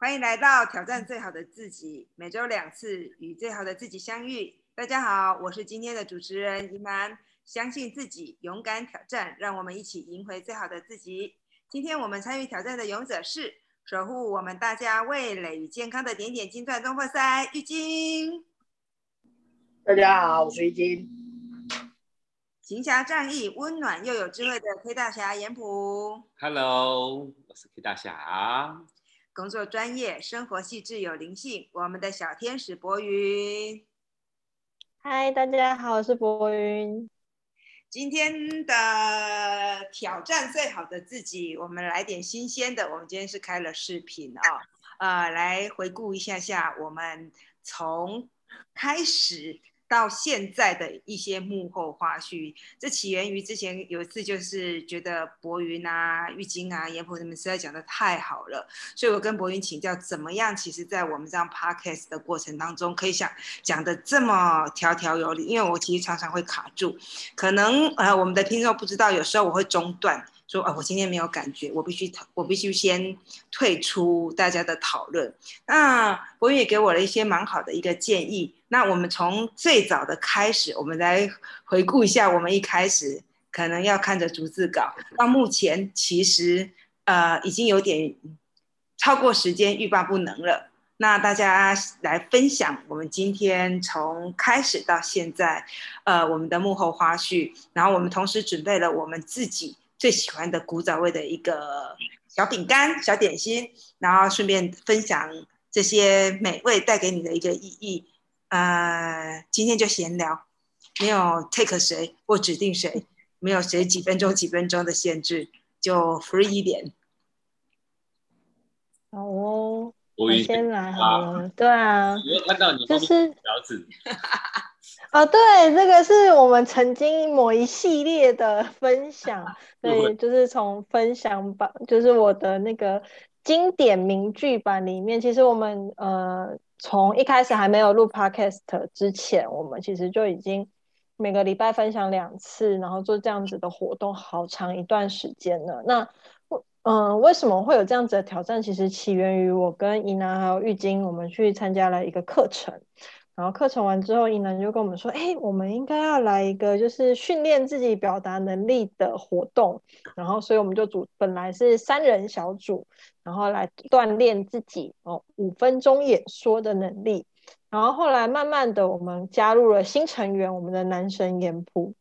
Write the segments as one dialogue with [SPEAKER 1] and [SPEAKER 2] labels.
[SPEAKER 1] 欢迎来到挑战最好的自己，每周两次与最好的自己相遇。大家好，我是今天的主持人怡曼。相信自己，勇敢挑战，让我们一起赢回最好的自己。今天我们参与挑战的勇者是守护我们大家味蕾与健康的点点金钻中破塞玉晶。
[SPEAKER 2] 大家好，我是玉晶。
[SPEAKER 1] 行侠仗义、温暖又有智慧的 K 大侠严普。
[SPEAKER 3] Hello，我是 K 大侠。
[SPEAKER 1] 工作专业，生活细致有灵性，我们的小天使博云。
[SPEAKER 4] 嗨，大家好，我是博云。
[SPEAKER 1] 今天的挑战最好的自己，我们来点新鲜的。我们今天是开了视频啊，呃，来回顾一下下我们从开始。到现在的一些幕后花絮，这起源于之前有一次，就是觉得博云啊、玉晶啊、严婆他们实在讲的太好了，所以我跟博云请教，怎么样？其实，在我们这样 podcast 的过程当中，可以想讲的这么条条有理，因为我其实常常会卡住，可能呃，我们的听众不知道，有时候我会中断。说啊，我今天没有感觉，我必须讨我必须先退出大家的讨论。那博宇也给我了一些蛮好的一个建议。那我们从最早的开始，我们来回顾一下，我们一开始可能要看着逐字稿，到目前其实呃已经有点超过时间，欲罢不能了。那大家来分享我们今天从开始到现在，呃，我们的幕后花絮，然后我们同时准备了我们自己。最喜欢的古早味的一个小饼干、小点心，然后顺便分享这些美味带给你的一个意义。呃，今天就闲聊，没有 take 谁或指定谁，没有谁几分钟几分钟的限制，就 free 一点。
[SPEAKER 4] 好哦，我先来好了。对啊，
[SPEAKER 3] 我看到你
[SPEAKER 4] 就是。啊，对，这个是我们曾经某一系列的分享，对，就是从分享版，就是我的那个经典名句版里面，其实我们呃从一开始还没有录 podcast 之前，我们其实就已经每个礼拜分享两次，然后做这样子的活动，好长一段时间了。那嗯，为什么会有这样子的挑战？其实起源于我跟怡南还有玉晶，我们去参加了一个课程。然后课程完之后，伊南就跟我们说：“哎，我们应该要来一个就是训练自己表达能力的活动。”然后，所以我们就组本来是三人小组，然后来锻炼自己哦五分钟演说的能力。然后后来慢慢的，我们加入了新成员，我们的男神严普。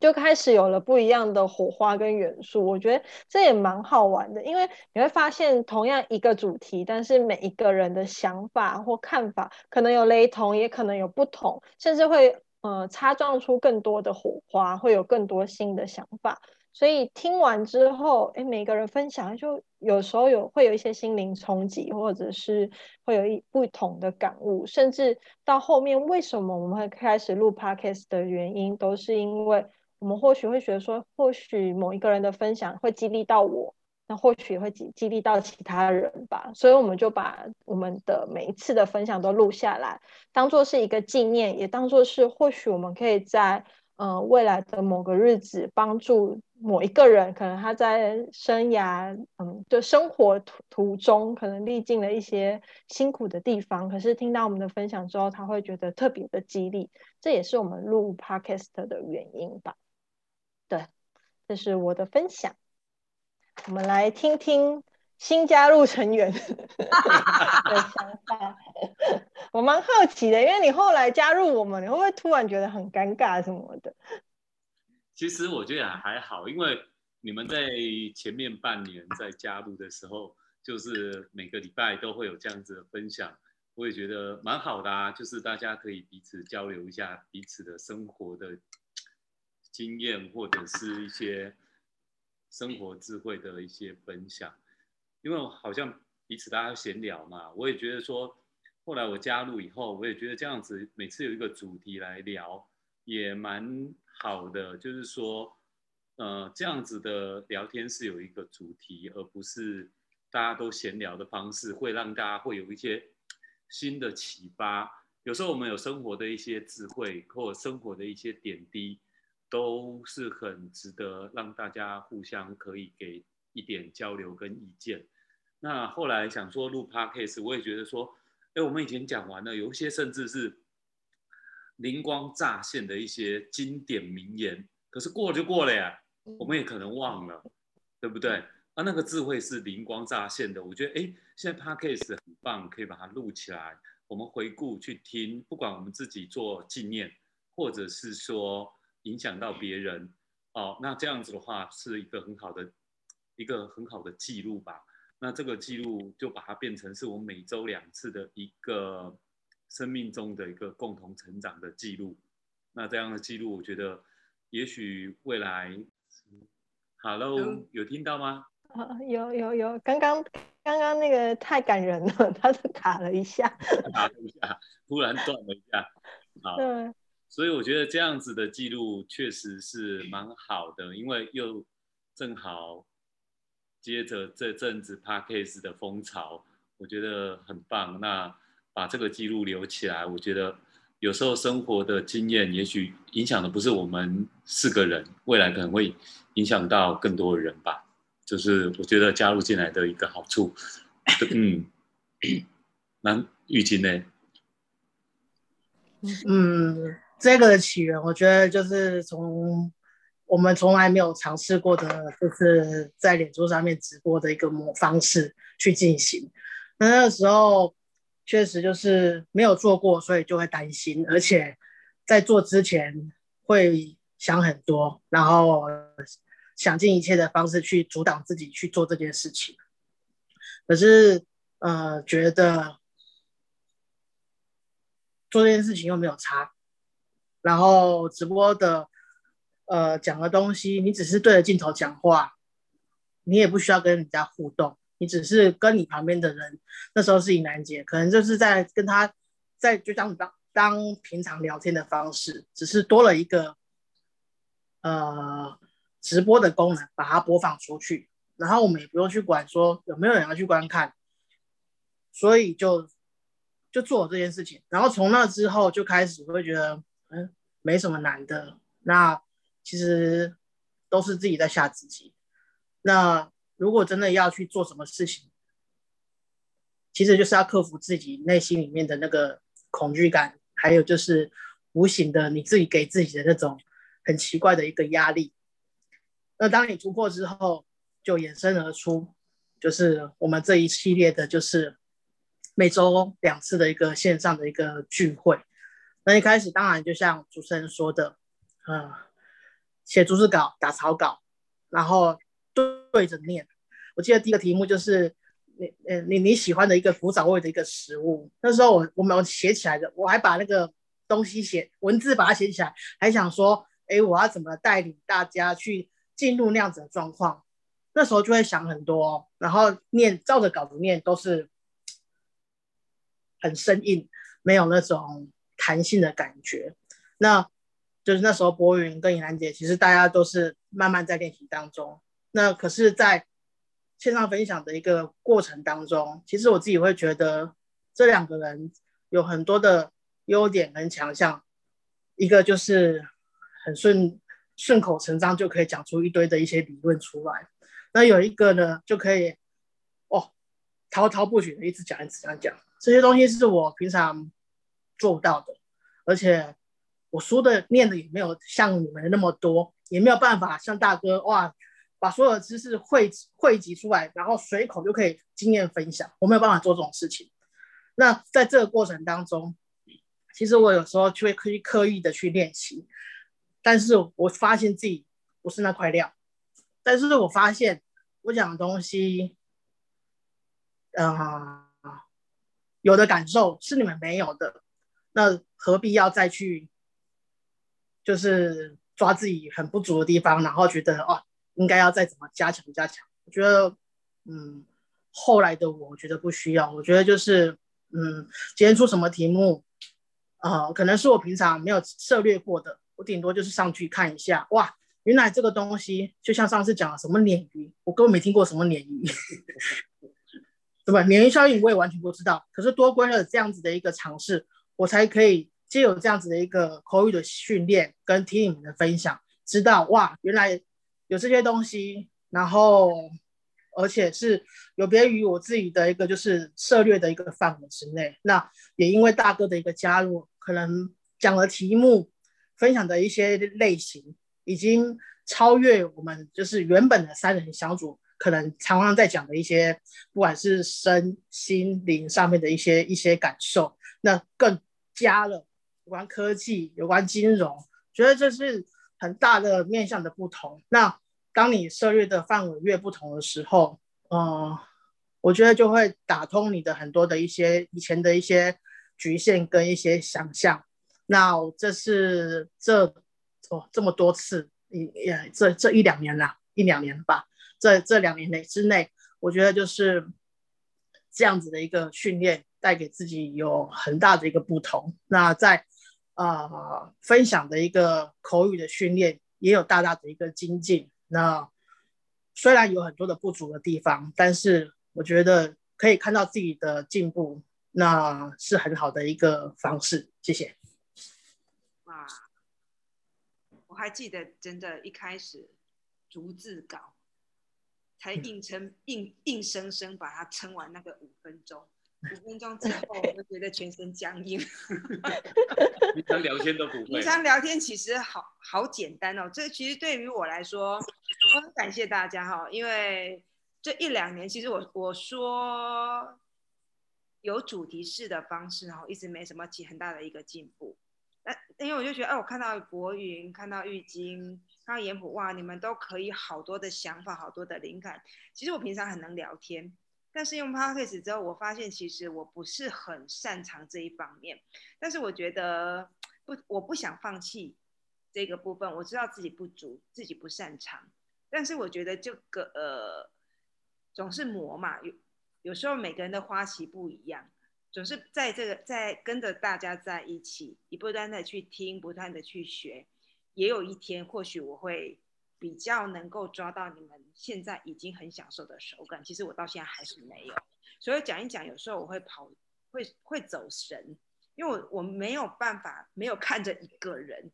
[SPEAKER 4] 就开始有了不一样的火花跟元素，我觉得这也蛮好玩的，因为你会发现同样一个主题，但是每一个人的想法或看法可能有雷同，也可能有不同，甚至会呃擦撞出更多的火花，会有更多新的想法。所以听完之后，哎，每个人分享就有时候有会有一些心灵冲击，或者是会有一不同的感悟，甚至到后面为什么我们会开始录 podcast 的原因，都是因为。我们或许会觉得说，或许某一个人的分享会激励到我，那或许也会激激励到其他人吧。所以我们就把我们的每一次的分享都录下来，当做是一个纪念，也当做是或许我们可以在嗯未来的某个日子帮助某一个人，可能他在生涯嗯就生活途途中可能历尽了一些辛苦的地方，可是听到我们的分享之后，他会觉得特别的激励。这也是我们录 podcast 的原因吧。对，这是我的分享。我们来听听新加入成员 的想法。我蛮好奇的，因为你后来加入我们，你会不会突然觉得很尴尬什么的？
[SPEAKER 3] 其实我觉得还好，因为你们在前面半年在加入的时候，就是每个礼拜都会有这样子的分享，我也觉得蛮好的啊。就是大家可以彼此交流一下彼此的生活的。经验或者是一些生活智慧的一些分享，因为好像彼此大家闲聊嘛，我也觉得说，后来我加入以后，我也觉得这样子每次有一个主题来聊也蛮好的，就是说，呃，这样子的聊天是有一个主题，而不是大家都闲聊的方式，会让大家会有一些新的启发。有时候我们有生活的一些智慧或生活的一些点滴。都是很值得让大家互相可以给一点交流跟意见。那后来想说录 podcast，我也觉得说，哎，我们以前讲完了，有一些甚至是灵光乍现的一些经典名言，可是过了就过了呀，我们也可能忘了，对不对？啊，那个智慧是灵光乍现的，我觉得哎，现在 podcast 很棒，可以把它录起来，我们回顾去听，不管我们自己做纪念，或者是说影响到别人，哦，那这样子的话是一个很好的一个很好的记录吧。那这个记录就把它变成是我每周两次的一个生命中的一个共同成长的记录。那这样的记录，我觉得也许未来，Hello，有听到吗？
[SPEAKER 4] 啊，有有有，刚刚刚刚那个太感人了，他是卡了一下，
[SPEAKER 3] 卡了一下，突然断了一下，好，所以我觉得这样子的记录确实是蛮好的，因为又正好接着这阵子 Parkes 的风潮，我觉得很棒。那把这个记录留起来，我觉得有时候生活的经验，也许影响的不是我们四个人，未来可能会影响到更多的人吧。就是我觉得加入进来的一个好处，嗯，那玉金呢？
[SPEAKER 2] 嗯，这个的起源，我觉得就是从我们从来没有尝试过的，就是在脸书上面直播的一个模方式去进行。那那个时候确实就是没有做过，所以就会担心，而且在做之前会想很多，然后。想尽一切的方式去阻挡自己去做这件事情，可是呃，觉得做这件事情又没有差，然后直播的呃讲的东西，你只是对着镜头讲话，你也不需要跟人家互动，你只是跟你旁边的人，那时候是尹南姐，可能就是在跟他在就当当当平常聊天的方式，只是多了一个呃。直播的功能，把它播放出去，然后我们也不用去管说有没有人要去观看，所以就就做这件事情。然后从那之后就开始会觉得，嗯，没什么难的。那其实都是自己在吓自己。那如果真的要去做什么事情，其实就是要克服自己内心里面的那个恐惧感，还有就是无形的你自己给自己的那种很奇怪的一个压力。那当你突破之后，就衍生而出，就是我们这一系列的，就是每周两次的一个线上的一个聚会。那一开始当然就像主持人说的，嗯，写逐字稿、打草稿，然后对着念。我记得第一个题目就是你，呃，你你喜欢的一个古早味的一个食物。那时候我我们写起来的，我还把那个东西写文字把它写起来，还想说，哎，我要怎么带领大家去。进入那样子的状况，那时候就会想很多，然后念照着稿子念都是很生硬，没有那种弹性的感觉。那就是那时候博云跟尹兰姐，其实大家都是慢慢在练习当中。那可是，在线上分享的一个过程当中，其实我自己会觉得这两个人有很多的优点跟强项，一个就是很顺。顺口成章就可以讲出一堆的一些理论出来，那有一个呢就可以哦滔滔不绝的一直讲一直讲讲，这些东西是我平常做不到的，而且我书的念的也没有像你们那么多，也没有办法像大哥哇把所有的知识汇汇集出来，然后随口就可以经验分享，我没有办法做这种事情。那在这个过程当中，其实我有时候就会刻意刻意的去练习。但是我发现自己不是那块料，但是我发现我讲的东西，嗯，有的感受是你们没有的，那何必要再去，就是抓自己很不足的地方，然后觉得哦，应该要再怎么加强加强？我觉得，嗯，后来的我觉得不需要，我觉得就是，嗯，今天出什么题目，啊，可能是我平常没有涉猎过的。我顶多就是上去看一下，哇，原来这个东西就像上次讲的什么鲶鱼，我根本没听过什么鲶鱼，对吧？鲶鱼效应我也完全不知道。可是多亏了这样子的一个尝试，我才可以借有这样子的一个口语的训练跟听你们的分享，知道哇，原来有这些东西。然后，而且是有别于我自己的一个就是涉略的一个范围之内。那也因为大哥的一个加入，可能讲的题目、分享的一些类型，已经超越我们就是原本的三人小组可能常常在讲的一些，不管是身心灵上面的一些一些感受，那更加了有关科技、有关金融，觉得这是很大的面向的不同。那当你涉猎的范围越不同的时候，嗯，我觉得就会打通你的很多的一些以前的一些局限跟一些想象。那这是这哦这么多次，也这这一两年啦，一两年吧，这这两年内之内，我觉得就是这样子的一个训练，带给自己有很大的一个不同。那在啊分享的一个口语的训练，也有大大的一个精进。那虽然有很多的不足的地方，但是我觉得可以看到自己的进步，那是很好的一个方式。谢谢。
[SPEAKER 1] 哇，我还记得，真的，一开始逐字稿才硬撑硬硬生生把它撑完那个五分钟。五分钟之后，我就觉得全身僵硬。
[SPEAKER 3] 平常聊天都不会。
[SPEAKER 1] 平常聊天其实好好简单哦。这其实对于我来说，我很感谢大家哈，因为这一两年，其实我我说有主题式的方式哈，一直没什么起很大的一个进步。那因为我就觉得，哎，我看到博云，看到玉晶，看到严普，哇，你们都可以好多的想法，好多的灵感。其实我平常很能聊天。但是用 Podcast 之后，我发现其实我不是很擅长这一方面。但是我觉得不，我不想放弃这个部分。我知道自己不足，自己不擅长。但是我觉得这个呃，总是磨嘛。有有时候每个人的花期不一样，总是在这个在跟着大家在一起，你不断的去听，不断的去学，也有一天或许我会。比较能够抓到你们现在已经很享受的手感，其实我到现在还是没有。所以讲一讲，有时候我会跑，会会走神，因为我我没有办法，没有看着一个人，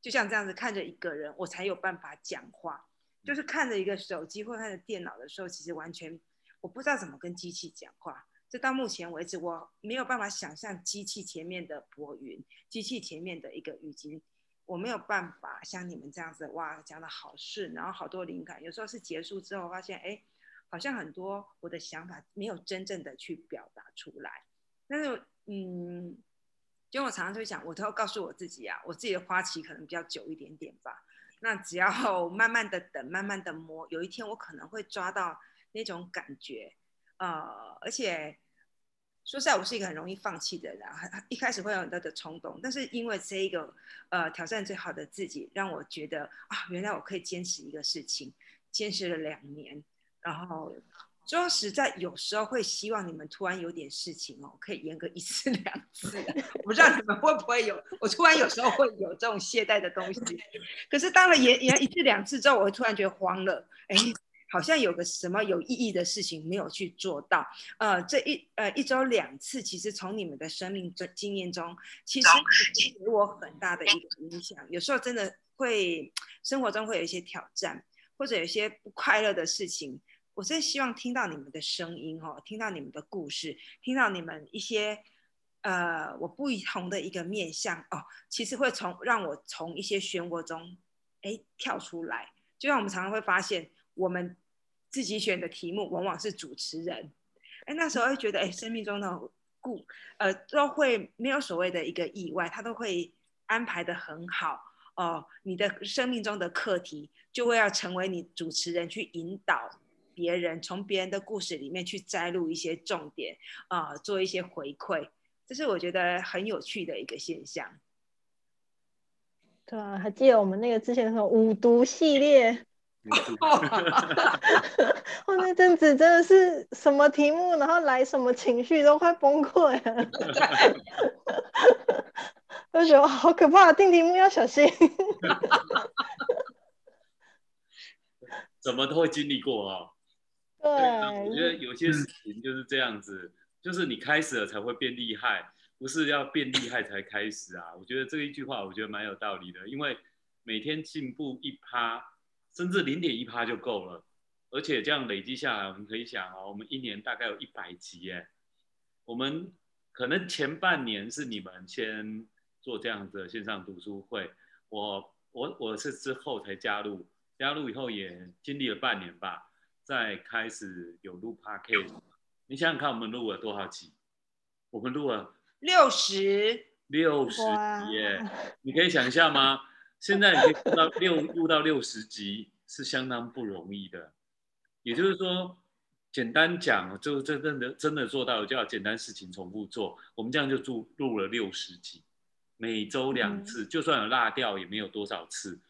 [SPEAKER 1] 就像这样子看着一个人，我才有办法讲话。就是看着一个手机或看着电脑的时候，其实完全我不知道怎么跟机器讲话。这到目前为止，我没有办法想象机器前面的博云，机器前面的一个语音。我没有办法像你们这样子哇讲的好顺，然后好多灵感。有时候是结束之后发现，哎，好像很多我的想法没有真正的去表达出来。但是，嗯，就我常常就会想，我都要告诉我自己啊，我自己的花期可能比较久一点点吧。那只要慢慢的等，慢慢的摸，有一天我可能会抓到那种感觉，呃，而且。说实在，我是一个很容易放弃的人，一开始会有很多的冲动，但是因为这一个呃挑战最好的自己，让我觉得啊，原来我可以坚持一个事情，坚持了两年。然后说实在，有时候会希望你们突然有点事情哦，可以延个一次 两次。我不知道你们会不会有，我突然有时候会有这种懈怠的东西。可是当了延延一次两次之后，我会突然觉得慌了，哎。好像有个什么有意义的事情没有去做到，呃，这一呃一周两次，其实从你们的生命中经验中，其实给我很大的一个影响。有时候真的会生活中会有一些挑战，或者有一些不快乐的事情，我真希望听到你们的声音哦，听到你们的故事，听到你们一些呃我不同的一个面相哦，其实会从让我从一些漩涡中哎跳出来。就像我们常常会发现。我们自己选的题目往往是主持人，哎，那时候会觉得，哎，生命中的故，呃，都会没有所谓的一个意外，他都会安排的很好哦。你的生命中的课题就会要成为你主持人去引导别人，从别人的故事里面去摘录一些重点啊，做一些回馈，这是我觉得很有趣的一个现象。
[SPEAKER 4] 对啊，还记得我们那个之前的五毒系列。我 那阵子真的是什么题目，然后来什么情绪都快崩溃了，就觉得好可怕，定题目要小心。
[SPEAKER 3] 怎么都会经历过啊？
[SPEAKER 4] 对，
[SPEAKER 3] 我觉得有些事情就是这样子，就是你开始了才会变厉害，不是要变厉害才开始啊。我觉得这一句话我觉得蛮有道理的，因为每天进步一趴。甚至零点一趴就够了，而且这样累积下来，我们可以想哦，我们一年大概有一百集耶。我们可能前半年是你们先做这样的线上读书会，我我我是之后才加入，加入以后也经历了半年吧，再开始有录 podcast。你想想看，我们录了多少集？我们录了
[SPEAKER 1] 六十，
[SPEAKER 3] 六十集耶！你可以想象吗？现在你可以录到六录到六十集是相当不容易的。也就是说，简单讲，就真真的真的做到就要简单事情重复做。我们这样就录录了六十集，每周两次，就算有落掉也没有多少次。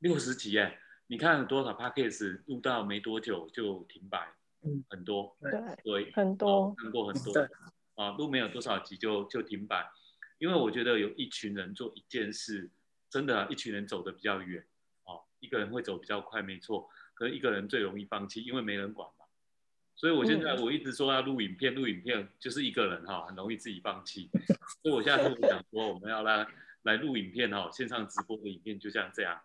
[SPEAKER 3] 六十集哎，你看有多少 podcast 录到没多久就停摆，
[SPEAKER 2] 嗯
[SPEAKER 3] 很多，
[SPEAKER 4] 对，
[SPEAKER 3] 对，
[SPEAKER 4] 很多，
[SPEAKER 3] 看过很多，啊，录没有多少集就就停摆，因为我觉得有一群人做一件事，真的、啊、一群人走的比较远，哦，一个人会走比较快，没错，可是一个人最容易放弃，因为没人管嘛。所以我现在我一直说要录影片，录影片就是一个人哈、很容易自己放弃。所以我现在跟我讲说，我们要来来录影片哈、线上直播的影片就像这样，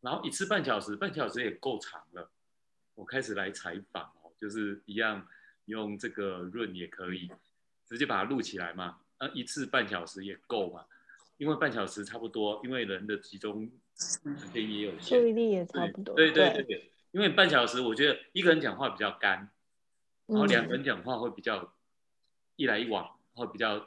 [SPEAKER 3] 然后一次半小时，半小时也够长了。我开始来采访哦，就是一样用这个润也可以，直接把它录起来嘛。那一次半小时也够嘛，因为半小时差不多，因为人的集中时间也有限
[SPEAKER 4] 注。意力也差不多。
[SPEAKER 3] 对对对对，因为半小时我觉得一个人讲话比较干，然后
[SPEAKER 4] 嗯
[SPEAKER 3] 两个人讲话会比较一来一往，会比较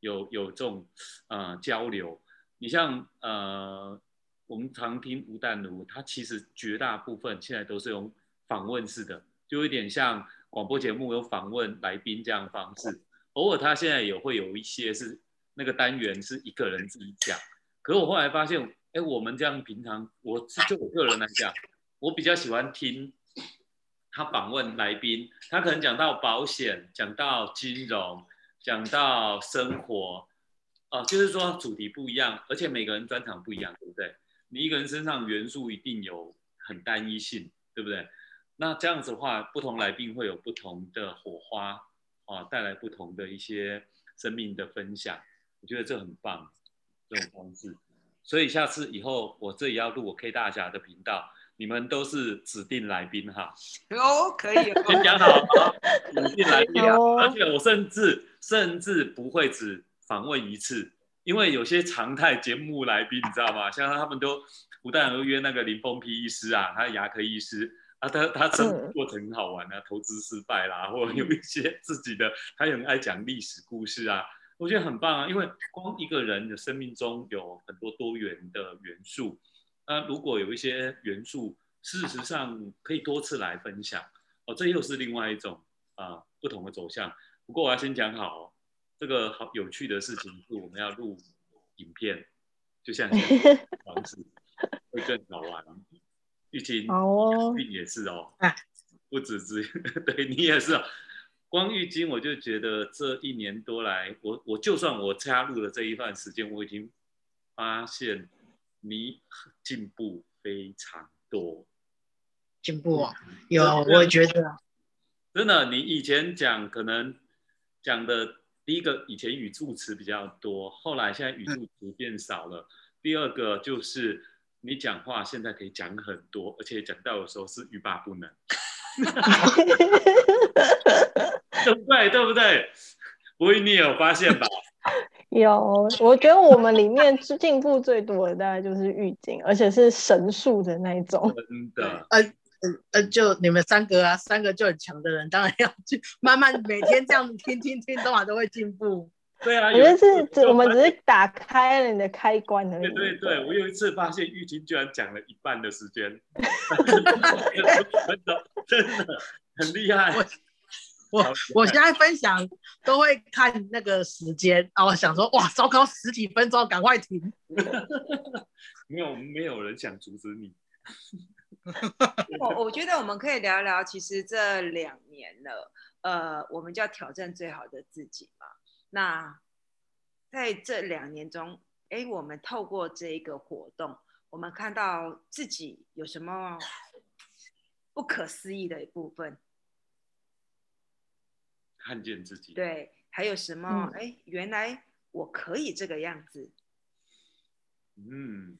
[SPEAKER 3] 有有这种呃交流。你像呃，我们常听吴淡如，他其实绝大部分现在都是用访问式的，就有点像广播节目有访问来宾这样的方式。偶尔他现在也会有一些是那个单元是一个人自己讲，可是我后来发现，哎，我们这样平常我就我个人来讲，我比较喜欢听他访问来宾，他可能讲到保险，讲到金融，讲到生活，哦、就是说主题不一样，而且每个人专场不一样，对不对？你一个人身上元素一定有很单一性，对不对？那这样子的话，不同来宾会有不同的火花，啊，带来不同的一些生命的分享，我觉得这很棒，这种方式。所以下次以后我这里要录我 K 大侠的频道，你们都是指定来宾哈。
[SPEAKER 1] 哦，可以哦，
[SPEAKER 3] 先讲好啊，指定来宾，
[SPEAKER 4] 好哦
[SPEAKER 3] 而且我甚至甚至不会只访问一次，因为有些常态节目来宾你知道吗？像他们都不但而约那个林峰皮医师啊，他牙科医师啊，他他生活
[SPEAKER 4] 嗯
[SPEAKER 3] 过程很好玩啊，投资失败啦，或者有一些自己的，他也很爱讲历史故事啊。我觉得很棒啊，因为光一个人的生命中有很多多元的元素，那如果有一些元素，事实上可以多次来分享哦，这又是另外一种啊、不同的走向。不过我要先讲好、哦，这个好有趣的事情是我们要录影片，就像现在的 方式会更好玩。玉琴，
[SPEAKER 4] 好哦
[SPEAKER 3] 玉也是哦
[SPEAKER 2] 哎，
[SPEAKER 3] 不止只 对你也是哦。光玉金，我就觉得这一年多来，我我就算我加入了这一段时间，我已经发现你进步非常多。
[SPEAKER 2] 进步啊，有，我觉得，
[SPEAKER 3] 真的，你以前讲可能讲的第一个，以前语助词比较多，后来现在语助词变少了。第二个就是你讲话现在可以讲很多，而且讲到有时候是欲罢不能，对不对？对不对？不会，你有发现吧？
[SPEAKER 4] 有，我觉得我们里面进步最多的大概就是浴巾，而且是神速的那一种。
[SPEAKER 3] 真的，
[SPEAKER 2] 呃呃，就你们三个啊，三个就很强的人，当然要去慢慢每天这样听听听，多少都会进步。
[SPEAKER 3] 对啊，
[SPEAKER 4] 我觉得是
[SPEAKER 3] 有一次
[SPEAKER 4] 只我们只是打开了你的开关而已。
[SPEAKER 3] 对对对，我有一次发现玉琴居然讲了一半的时间，真的真的很厉害。
[SPEAKER 2] 我
[SPEAKER 3] 好厉害
[SPEAKER 2] 我现在分享都会看那个时间啊，我想说哇，糟糕，十几分钟，赶快停。
[SPEAKER 3] 没有没有人想阻止你。
[SPEAKER 1] 我我觉得我们可以聊聊，其实这两年了，呃，我们叫挑战最好的自己嘛。那在这两年中，哎，我们透过这一个活动，我们看到自己有什么不可思议的一部分，
[SPEAKER 3] 看见自己，
[SPEAKER 1] 对，还有什么？
[SPEAKER 4] 嗯。
[SPEAKER 1] 哎、原来我可以这个样子，
[SPEAKER 3] 嗯，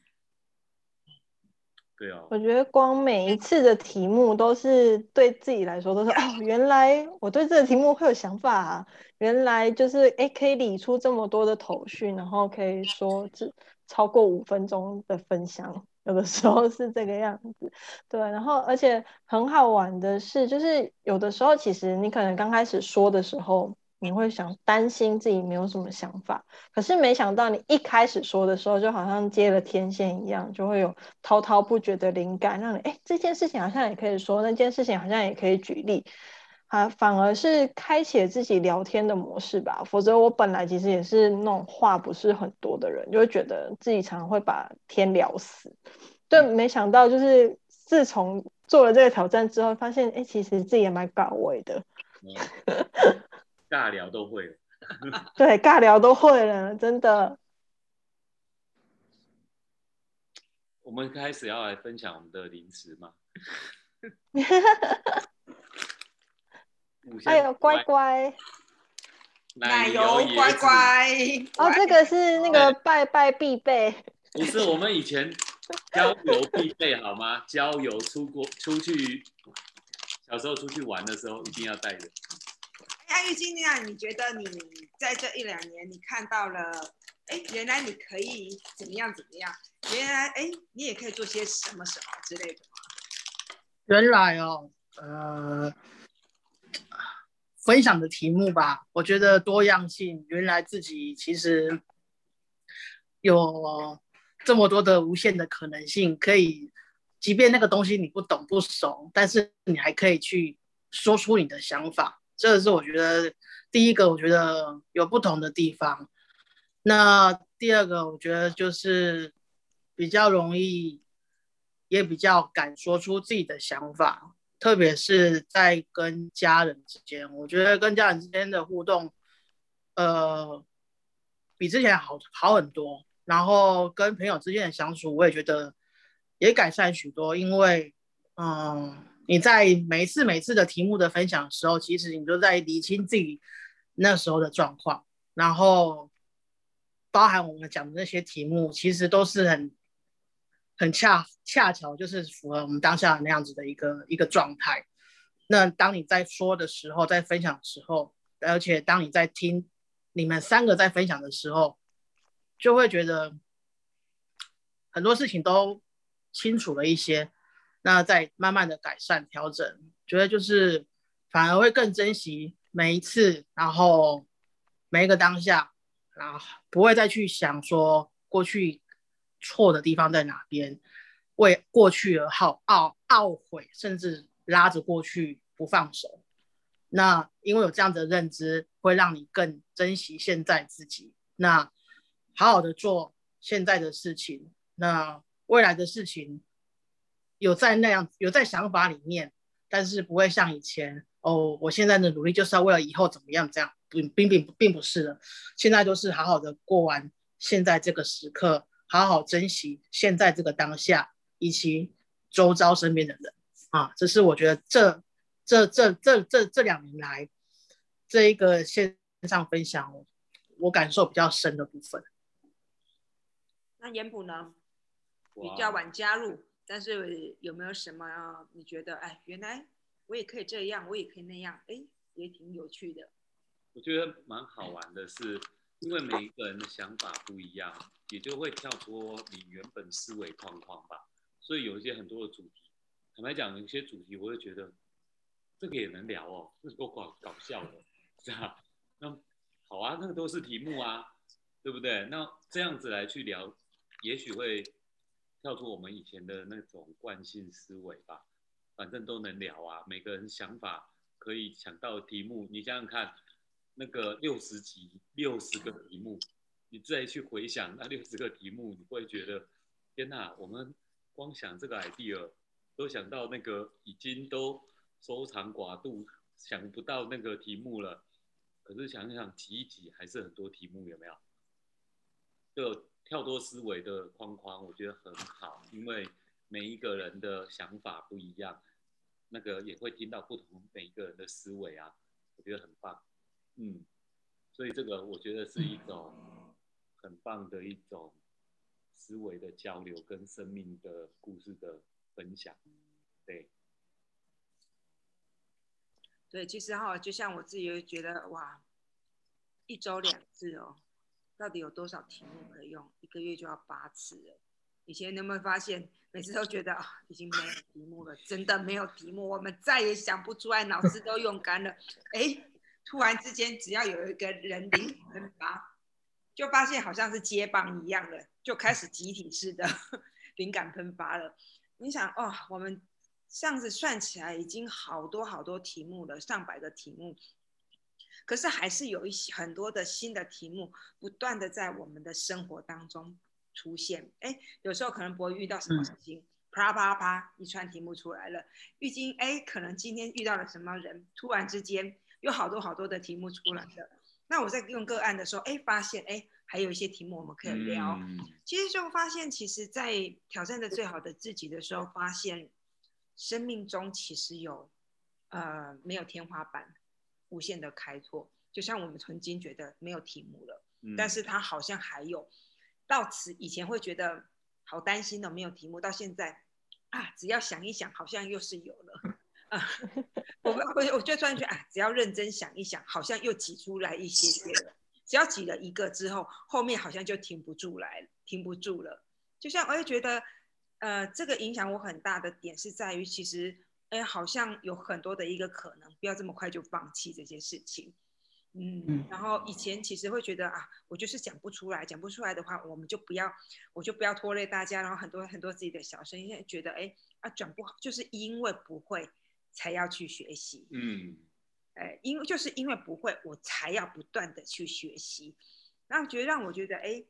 [SPEAKER 3] 对啊，
[SPEAKER 4] 我觉得光每一次的题目都是对自己来说都是哦，原来我对这个题目会有想法啊，原来就是哎可以理出这么多的头绪，然后可以说这超过五分钟的分享，有的时候是这个样子。对，然后而且很好玩的是，就是有的时候其实你可能刚开始说的时候。你会想担心自己没有什么想法，可是没想到你一开始说的时候，就好像接了天线一样，就会有滔滔不绝的灵感，让你哎这件事情好像也可以说，那件事情好像也可以举例，啊，反而是开启自己聊天的模式吧。否则我本来其实也是那种话不是很多的人，就会觉得自己常常会把天聊死。对，没想到就是自从做了这个挑战之后，发现哎其实自己也蛮搞味的。
[SPEAKER 3] 尬聊都会，
[SPEAKER 4] 对，尬聊都会了，真的。
[SPEAKER 3] 我们开始要来分享我们的零食吗？
[SPEAKER 4] 哎呦，乖乖，
[SPEAKER 1] 奶油乖乖，
[SPEAKER 4] 哦，这个是那个拜拜必备。
[SPEAKER 3] 不是，我们以前 郊游必备好吗？郊游出国出去，小时候出去玩的时候一定要带的。
[SPEAKER 1] 安玉金啊你觉得你在这一两年，你看到了，哎，原来你可以怎么样怎么样？原来，哎，你也可以做些什么什么之类的吗？
[SPEAKER 2] 原来哦，呃，分享的题目吧，我觉得多样性。原来自己其实有这么多的无限的可能性，可以，即便那个东西你不懂不熟，但是你还可以去说出你的想法。这是我觉得第一个，我觉得有不同的地方。那第二个，我觉得就是比较容易，也比较敢说出自己的想法，特别是在跟家人之间，我觉得跟家人之间的互动，呃，比之前好好很多。然后跟朋友之间的相处，我也觉得也改善许多，因为，嗯。你在每次每次的题目的分享的时候，其实你都在理清自己那时候的状况，然后包含我们讲的那些题目，其实都是很很恰恰巧，就是符合我们当下那样子的一个一个状态。那当你在说的时候，在分享的时候，而且当你在听你们三个在分享的时候，就会觉得很多事情都清楚了一些。那再慢慢的改善调整，觉得就是反而会更珍惜每一次，然后每一个当下，然后不会再去想说过去错的地方在哪边，为过去而好懊懊悔，甚至拉着过去不放手。那因为有这样的认知，会让你更珍惜现在自己，那好好的做现在的事情，那未来的事情。有在那样有在想法里面，但是不会像以前哦。我现在的努力就是要为了以后怎么样这样，并并并并不是的。现在都是好好的过完现在这个时刻，好好珍惜现在这个当下，以及周遭身边的人啊。这是我觉得这这这这这这两年来这一个线上分享，我感受比较深的部分。
[SPEAKER 1] 那严普呢？比较晚加入。但是有没有什么你觉得哎，原来我也可以这样，我也可以那样，哎，也挺有趣的。
[SPEAKER 3] 我觉得蛮好玩的，是因为每一个人的想法不一样，也就会跳脱你原本思维框框吧。所以有一些很多的主题，坦白讲，有些主题我会觉得这个也能聊哦，这多搞搞笑的，是吧？那好啊，那个都是题目啊，对不对？那这样子来去聊，也许会。跳出我们以前的那种惯性思维吧，反正都能聊啊。每个人想法可以想到题目，你想想看，那个六十集六十个题目，你再去回想那六十个题目，你会觉得天哪，我们光想这个 idea 都想到那个已经都收藏寡度，想不到那个题目了。可是想想挤一挤，还是很多题目，有没有？就。跳脱思维的框框，我觉得很好，因为每一个人的想法不一样，那个也会听到不同每一个人的思维啊，我觉得很棒，嗯，所以这个我觉得是一种很棒的一种思维的交流跟生命的故事的分享。对，
[SPEAKER 1] 对，其实哈，就像我自己会觉得哇，一周两次哦，到底有多少题目可以用？一个月就要八次了。以前有没有发现，每次都觉得啊，已经没有题目了，真的没有题目，我们再也想不出来，脑子都用干了。哎，突然之间，只要有一个人灵很发，就发现好像是接棒一样的，就开始集体式的 灵感喷发了。你想哦，我们这样子算起来已经好多好多题目了，上百个题目，可是还是有一些很多的新的题目不断的在我们的生活当中。出现，哎，有时候可能不会遇到什么事情，啪啪啪，一串题目出来了。遇今，哎，可能今天遇到了什么人，突然之间有好多好多的题目出来了。那我在用个案的时候，哎，发现，哎，还有一些题目我们可以聊。其实就发现，其实，在挑战的最好的自己的时候，发现生命中其实有，呃，没有天花板，无限的开拓。就像我们曾经觉得没有题目了，但是它好像还有。到此以前会觉得好担心的，没有题目。到现在啊，只要想一想，好像又是有了啊。我我我就突然觉得啊，只要认真想一想，好像又挤出来一些些了。只要挤了一个之后，后面好像就停不住来，停不住了。就像我也觉得，呃，这个影响我很大的点是在于，其实哎，好像有很多的一个可能，不要这么快就放弃这些事情。嗯，然后以前其实会觉得啊，我就是讲不出来，讲不出来的话，我们就不要，我就不要拖累大家。然后很多很多自己的小声音，觉得哎啊讲不好，就是因为不会才要去学习。嗯，哎，因为就是因为不会，我才要不断的去学习。然后觉得让我觉得哎，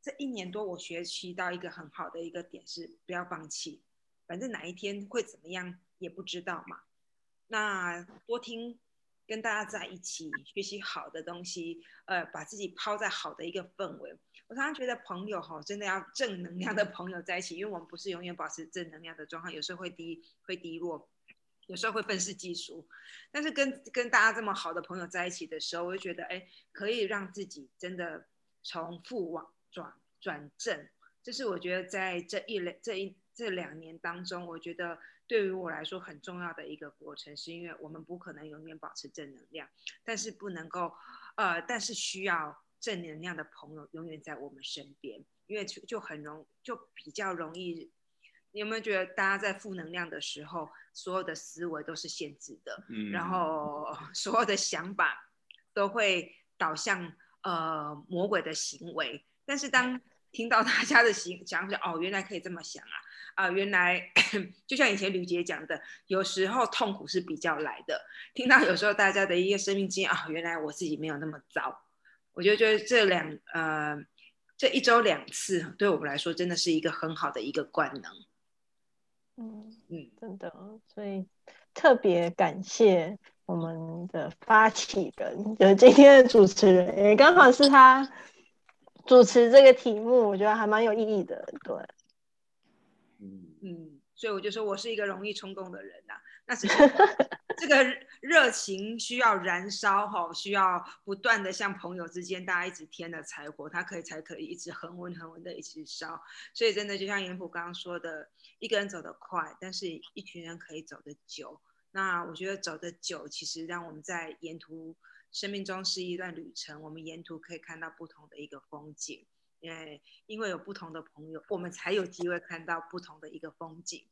[SPEAKER 1] 这一年多我学习到一个很好的一个点是不要放弃，反正哪一天会怎么样也不知道嘛。那多听。跟大家在一起学习好的东西，呃，把自己抛在好的一个氛围。我常常觉得朋友哈，真的要正能量的朋友在一起，因为我们不是永远保持正能量的状况，有时候会低会低落，有时候会愤世嫉俗。但是跟跟大家这么好的朋友在一起的时候，我就觉得哎，可以让自己真的从负往转转正。这是我觉得在这一类这一这两年当中，我觉得。对于我来说很重要的一个过程，是因为我们不可能永远保持正能量，但是不能够，呃，但是需要正能量的朋友永远在我们身边，因为就就很容就比较容易。你有没有觉得，大家在负能量的时候，所有的思维都是限制的，嗯，然后所有的想法都会导向呃魔鬼的行为，但是当听到大家的行想法，哦，原来可以这么想啊。啊，原来就像以前吕杰讲的，有时候痛苦是比较来的。听到有时候大家的一个生命经验啊，原来我自己没有那么糟。我就觉得这两呃这一周两次，对我们来说真的是一个很好的一个惯能。
[SPEAKER 4] 嗯嗯，真的，所以特别感谢我们的发起人，就是今天的主持人，也刚好是他主持这个题目，我觉得还蛮有意义的，对。
[SPEAKER 1] 嗯，所以我就说我是一个容易冲动的人呐。那是 这个热情需要燃烧哈，需要不断的像朋友之间大家一直添的柴火，它可以才可以一直恒温恒温的一直烧。所以真的就像严普刚刚说的，一个人走得快，但是一群人可以走得久。那我觉得走的久，其实让我们在沿途生命中是一段旅程，我们沿途可以看到不同的一个风景。因为因为有不同的朋友，我们才有机会看到不同的一个风景。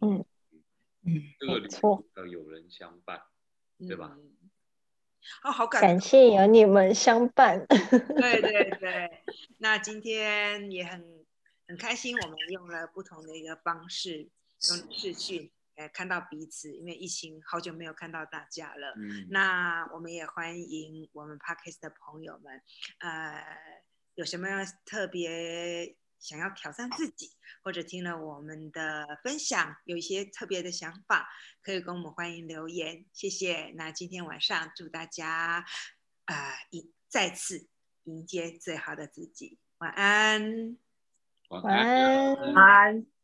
[SPEAKER 4] 嗯
[SPEAKER 3] 嗯，这个旅途要有人相伴，对吧？
[SPEAKER 1] 哦，好感
[SPEAKER 4] 感谢有你们相伴。
[SPEAKER 1] 对 对对，那今天也很很开心，我们用了不同的一个方式，用视讯来看到彼此。因为疫情，好久没有看到大家了。嗯，那我们也欢迎我们 Parkes 的朋友们，呃。有什么特别想要挑战自己，或者听了我们的分享有一些特别的想法，可以跟我们欢迎留言，谢谢。那今天晚上祝大家啊迎再次迎接最好的自己，晚安，
[SPEAKER 3] 晚
[SPEAKER 4] 安，
[SPEAKER 2] 晚安。